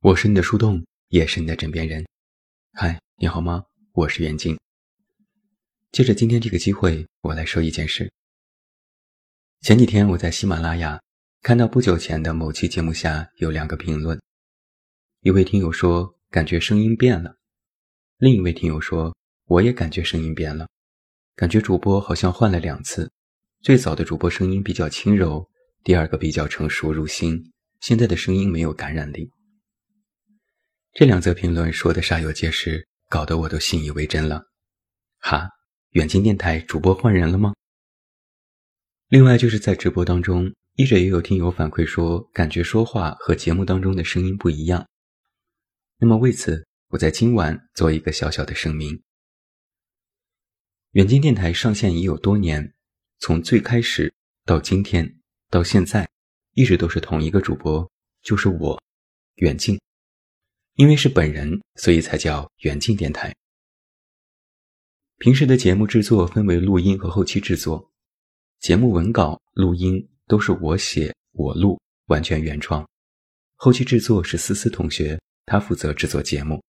我是你的树洞，也是你的枕边人。嗨，你好吗？我是袁静。借着今天这个机会，我来说一件事。前几天我在喜马拉雅看到不久前的某期节目下有两个评论，一位听友说感觉声音变了，另一位听友说我也感觉声音变了，感觉主播好像换了两次，最早的主播声音比较轻柔，第二个比较成熟入心，现在的声音没有感染力。这两则评论说的煞有介事，搞得我都信以为真了。哈，远近电台主播换人了吗？另外就是在直播当中，一直也有听友反馈说，感觉说话和节目当中的声音不一样。那么为此，我在今晚做一个小小的声明：远近电台上线已有多年，从最开始到今天到现在，一直都是同一个主播，就是我，远近。因为是本人，所以才叫远近电台。平时的节目制作分为录音和后期制作，节目文稿、录音都是我写我录，完全原创。后期制作是思思同学，他负责制作节目。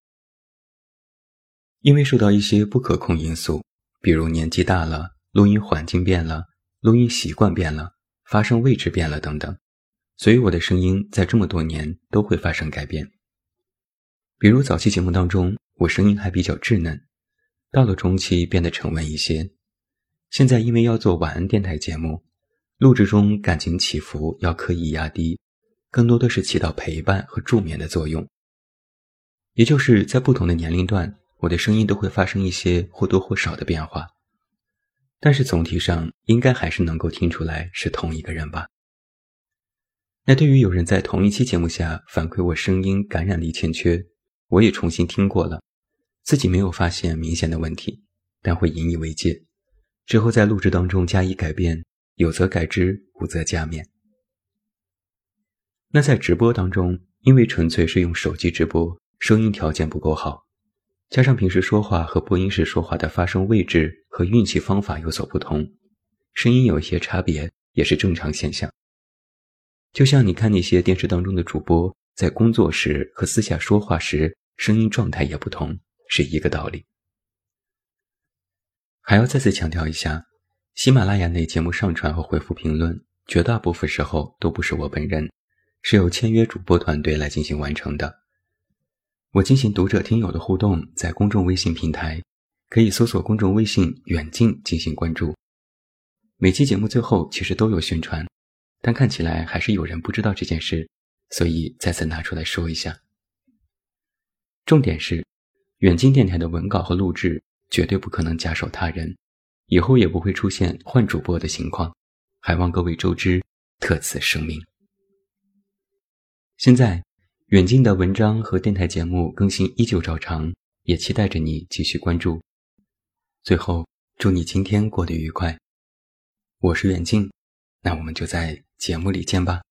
因为受到一些不可控因素，比如年纪大了、录音环境变了、录音习惯变了、发声位置变了等等，所以我的声音在这么多年都会发生改变。比如早期节目当中，我声音还比较稚嫩，到了中期变得沉稳一些。现在因为要做晚安电台节目，录制中感情起伏要刻意压低，更多的是起到陪伴和助眠的作用。也就是在不同的年龄段，我的声音都会发生一些或多或少的变化，但是总体上应该还是能够听出来是同一个人吧。那对于有人在同一期节目下反馈我声音感染力欠缺，我也重新听过了，自己没有发现明显的问题，但会引以为戒，之后在录制当中加以改变，有则改之，无则加勉。那在直播当中，因为纯粹是用手机直播，声音条件不够好，加上平时说话和播音时说话的发声位置和运气方法有所不同，声音有一些差别，也是正常现象。就像你看那些电视当中的主播。在工作时和私下说话时，声音状态也不同，是一个道理。还要再次强调一下，喜马拉雅内节目上传和回复评论，绝大部分时候都不是我本人，是由签约主播团队来进行完成的。我进行读者听友的互动，在公众微信平台可以搜索公众微信“远近”进行关注。每期节目最后其实都有宣传，但看起来还是有人不知道这件事。所以再次拿出来说一下，重点是，远近电台的文稿和录制绝对不可能假手他人，以后也不会出现换主播的情况，还望各位周知，特此声明。现在，远近的文章和电台节目更新依旧照常，也期待着你继续关注。最后，祝你今天过得愉快。我是远近，那我们就在节目里见吧。